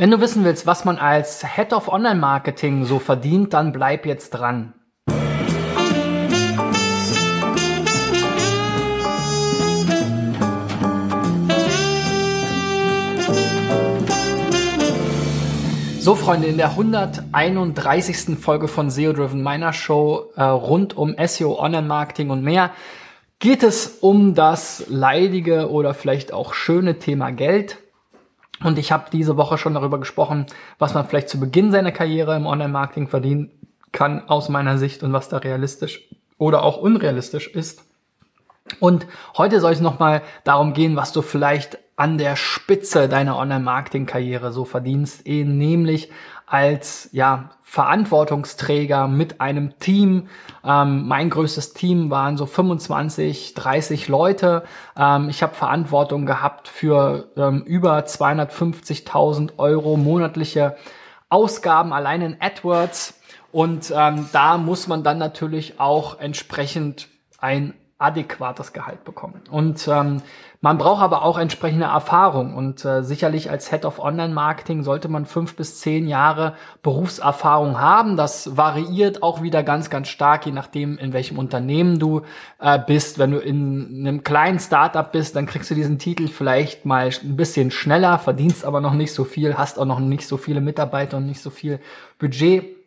Wenn du wissen willst, was man als Head of Online Marketing so verdient, dann bleib jetzt dran. So, Freunde, in der 131. Folge von SEO Driven, meiner Show äh, rund um SEO, Online-Marketing und mehr, geht es um das leidige oder vielleicht auch schöne Thema Geld. Und ich habe diese Woche schon darüber gesprochen, was man vielleicht zu Beginn seiner Karriere im Online-Marketing verdienen kann aus meiner Sicht und was da realistisch oder auch unrealistisch ist. Und heute soll es nochmal darum gehen, was du vielleicht an der Spitze deiner Online-Marketing-Karriere so verdienst, eh, nämlich als ja Verantwortungsträger mit einem Team. Ähm, mein größtes Team waren so 25, 30 Leute. Ähm, ich habe Verantwortung gehabt für ähm, über 250.000 Euro monatliche Ausgaben allein in AdWords. Und ähm, da muss man dann natürlich auch entsprechend ein adäquates Gehalt bekommen. Und ähm, man braucht aber auch entsprechende Erfahrung und äh, sicherlich als Head of Online Marketing sollte man fünf bis zehn Jahre Berufserfahrung haben. Das variiert auch wieder ganz, ganz stark, je nachdem, in welchem Unternehmen du äh, bist. Wenn du in einem kleinen Startup bist, dann kriegst du diesen Titel vielleicht mal ein bisschen schneller, verdienst aber noch nicht so viel, hast auch noch nicht so viele Mitarbeiter und nicht so viel Budget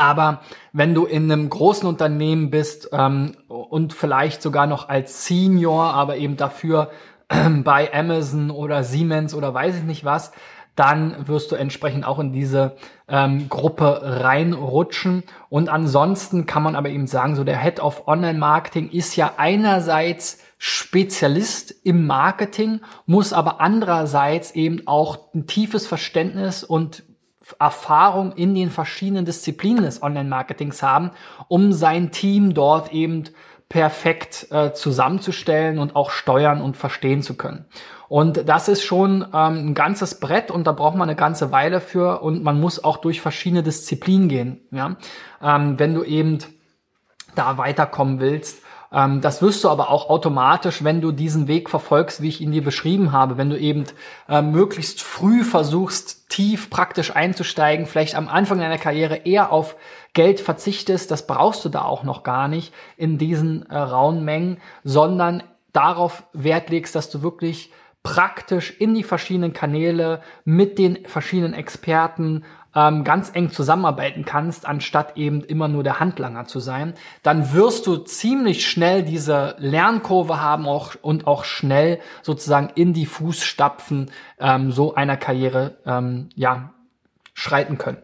aber wenn du in einem großen Unternehmen bist ähm, und vielleicht sogar noch als Senior, aber eben dafür äh, bei Amazon oder Siemens oder weiß ich nicht was, dann wirst du entsprechend auch in diese ähm, Gruppe reinrutschen. Und ansonsten kann man aber eben sagen, so der Head of Online Marketing ist ja einerseits Spezialist im Marketing, muss aber andererseits eben auch ein tiefes Verständnis und Erfahrung in den verschiedenen Disziplinen des Online-Marketings haben, um sein Team dort eben perfekt äh, zusammenzustellen und auch steuern und verstehen zu können. Und das ist schon ähm, ein ganzes Brett und da braucht man eine ganze Weile für und man muss auch durch verschiedene Disziplinen gehen. Ja? Ähm, wenn du eben da weiterkommen willst. Ähm, das wirst du aber auch automatisch, wenn du diesen Weg verfolgst, wie ich ihn dir beschrieben habe, wenn du eben äh, möglichst früh versuchst, tief praktisch einzusteigen, vielleicht am Anfang deiner Karriere eher auf Geld verzichtest, das brauchst du da auch noch gar nicht in diesen äh, rauen Mengen, sondern darauf Wert legst, dass du wirklich praktisch in die verschiedenen Kanäle mit den verschiedenen Experten ähm, ganz eng zusammenarbeiten kannst, anstatt eben immer nur der Handlanger zu sein, dann wirst du ziemlich schnell diese Lernkurve haben auch, und auch schnell sozusagen in die Fußstapfen ähm, so einer Karriere ähm, ja, schreiten können.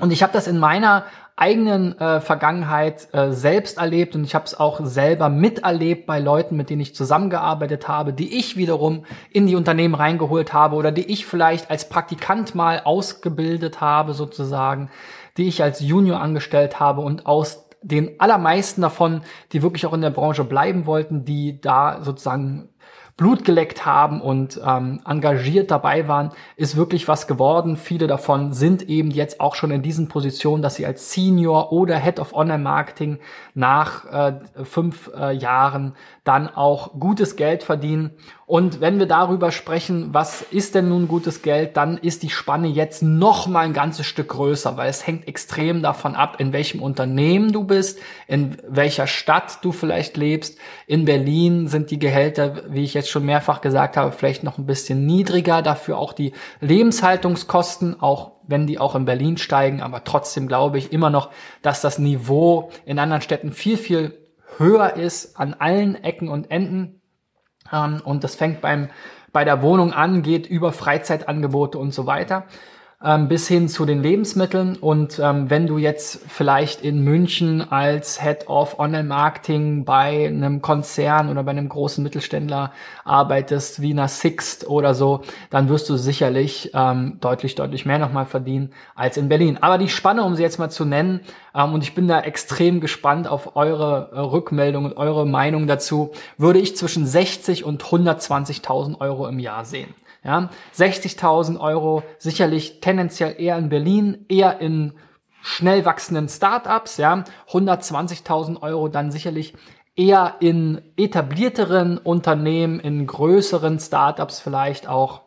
Und ich habe das in meiner eigenen äh, Vergangenheit äh, selbst erlebt. Und ich habe es auch selber miterlebt bei Leuten, mit denen ich zusammengearbeitet habe, die ich wiederum in die Unternehmen reingeholt habe oder die ich vielleicht als Praktikant mal ausgebildet habe sozusagen, die ich als Junior angestellt habe und aus den allermeisten davon, die wirklich auch in der Branche bleiben wollten, die da sozusagen Blut geleckt haben und ähm, engagiert dabei waren, ist wirklich was geworden. Viele davon sind eben jetzt auch schon in diesen Positionen, dass sie als Senior oder Head of Online Marketing nach äh, fünf äh, Jahren dann auch gutes Geld verdienen. Und wenn wir darüber sprechen, was ist denn nun gutes Geld, dann ist die Spanne jetzt noch mal ein ganzes Stück größer, weil es hängt extrem davon ab, in welchem Unternehmen du bist, in welcher Stadt du vielleicht lebst. In Berlin sind die Gehälter, wie ich jetzt schon mehrfach gesagt habe, vielleicht noch ein bisschen niedriger, dafür auch die Lebenshaltungskosten, auch wenn die auch in Berlin steigen, aber trotzdem glaube ich immer noch, dass das Niveau in anderen Städten viel, viel höher ist an allen Ecken und Enden. Ähm, und das fängt beim, bei der Wohnung an, geht über Freizeitangebote und so weiter ähm, bis hin zu den Lebensmitteln. Und ähm, wenn du jetzt vielleicht in München als Head of Online-Marketing bei einem Konzern oder bei einem großen Mittelständler arbeitest, wie einer Sixt oder so, dann wirst du sicherlich ähm, deutlich, deutlich mehr nochmal verdienen als in Berlin. Aber die Spanne, um sie jetzt mal zu nennen, ähm, und ich bin da extrem gespannt auf eure äh, Rückmeldung und eure Meinung dazu, würde ich zwischen 60 und 120.000 Euro im Jahr sehen. Ja, 60.000 Euro sicherlich tendenziell eher in Berlin, eher in schnell wachsenden Startups, ja, 120.000 Euro dann sicherlich eher in etablierteren Unternehmen, in größeren Startups vielleicht auch.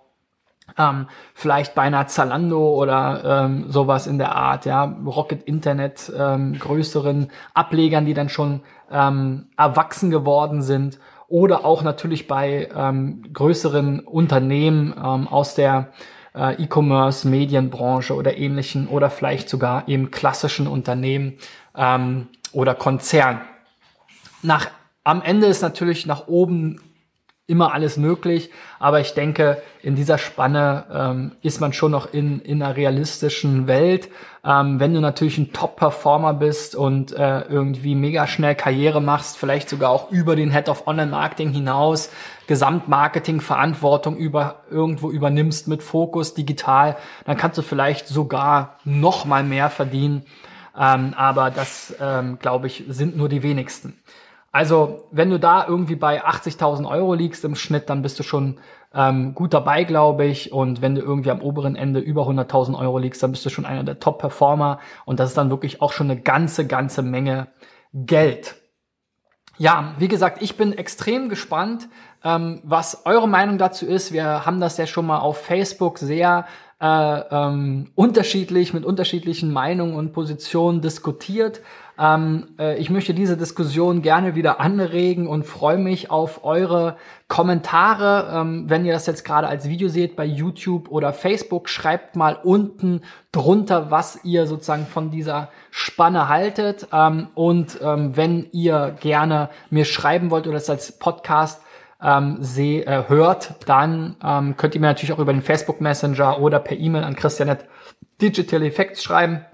ähm, vielleicht bei einer Zalando oder ähm, sowas in der Art, ja, Rocket Internet, ähm, größeren Ablegern, die dann schon ähm, erwachsen geworden sind oder auch natürlich bei ähm, größeren Unternehmen ähm, aus der äh, E-Commerce, Medienbranche oder ähnlichen oder vielleicht sogar eben klassischen Unternehmen ähm, oder Konzern. Nach, am Ende ist natürlich nach oben immer alles möglich, aber ich denke, in dieser Spanne ähm, ist man schon noch in, in einer realistischen Welt. Ähm, wenn du natürlich ein Top-Performer bist und äh, irgendwie mega schnell Karriere machst, vielleicht sogar auch über den Head of Online-Marketing hinaus, Gesamtmarketing-Verantwortung über irgendwo übernimmst mit Fokus digital, dann kannst du vielleicht sogar noch mal mehr verdienen. Ähm, aber das, ähm, glaube ich, sind nur die wenigsten. Also, wenn du da irgendwie bei 80.000 Euro liegst im Schnitt, dann bist du schon ähm, gut dabei, glaube ich. Und wenn du irgendwie am oberen Ende über 100.000 Euro liegst, dann bist du schon einer der Top-Performer. Und das ist dann wirklich auch schon eine ganze, ganze Menge Geld. Ja, wie gesagt, ich bin extrem gespannt, ähm, was eure Meinung dazu ist. Wir haben das ja schon mal auf Facebook sehr äh, ähm, unterschiedlich mit unterschiedlichen Meinungen und Positionen diskutiert. Ähm, äh, ich möchte diese Diskussion gerne wieder anregen und freue mich auf eure Kommentare. Ähm, wenn ihr das jetzt gerade als Video seht bei YouTube oder Facebook, schreibt mal unten drunter, was ihr sozusagen von dieser Spanne haltet. Ähm, und ähm, wenn ihr gerne mir schreiben wollt oder es als Podcast ähm, seh, äh, hört, dann ähm, könnt ihr mir natürlich auch über den Facebook Messenger oder per E-Mail an Christianet Digital Effects schreiben.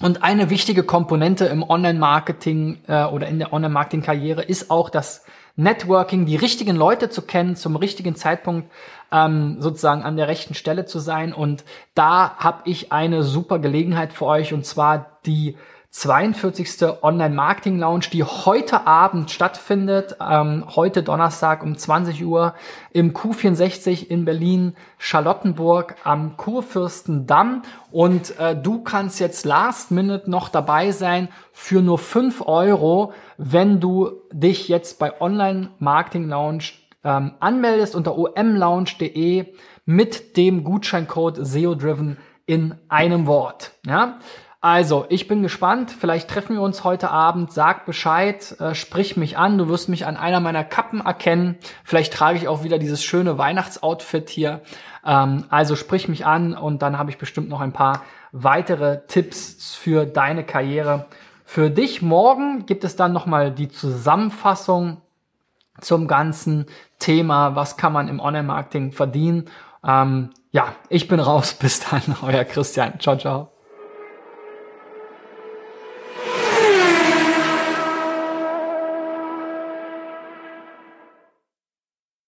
Und eine wichtige Komponente im Online-Marketing äh, oder in der Online-Marketing-Karriere ist auch das Networking, die richtigen Leute zu kennen, zum richtigen Zeitpunkt ähm, sozusagen an der rechten Stelle zu sein. Und da habe ich eine super Gelegenheit für euch, und zwar die 42. Online-Marketing Lounge, die heute Abend stattfindet, ähm, heute Donnerstag um 20 Uhr im Q64 in Berlin, Charlottenburg am Kurfürstendamm. Und äh, du kannst jetzt last minute noch dabei sein für nur 5 Euro, wenn du dich jetzt bei Online-Marketing Lounge ähm, anmeldest unter omlounge.de mit dem Gutscheincode SEO-Driven in einem Wort. Ja? Also, ich bin gespannt. Vielleicht treffen wir uns heute Abend. Sag Bescheid, äh, sprich mich an. Du wirst mich an einer meiner Kappen erkennen. Vielleicht trage ich auch wieder dieses schöne Weihnachtsoutfit hier. Ähm, also sprich mich an und dann habe ich bestimmt noch ein paar weitere Tipps für deine Karriere. Für dich morgen gibt es dann nochmal die Zusammenfassung zum ganzen Thema. Was kann man im Online-Marketing verdienen? Ähm, ja, ich bin raus. Bis dann, euer Christian. Ciao, ciao.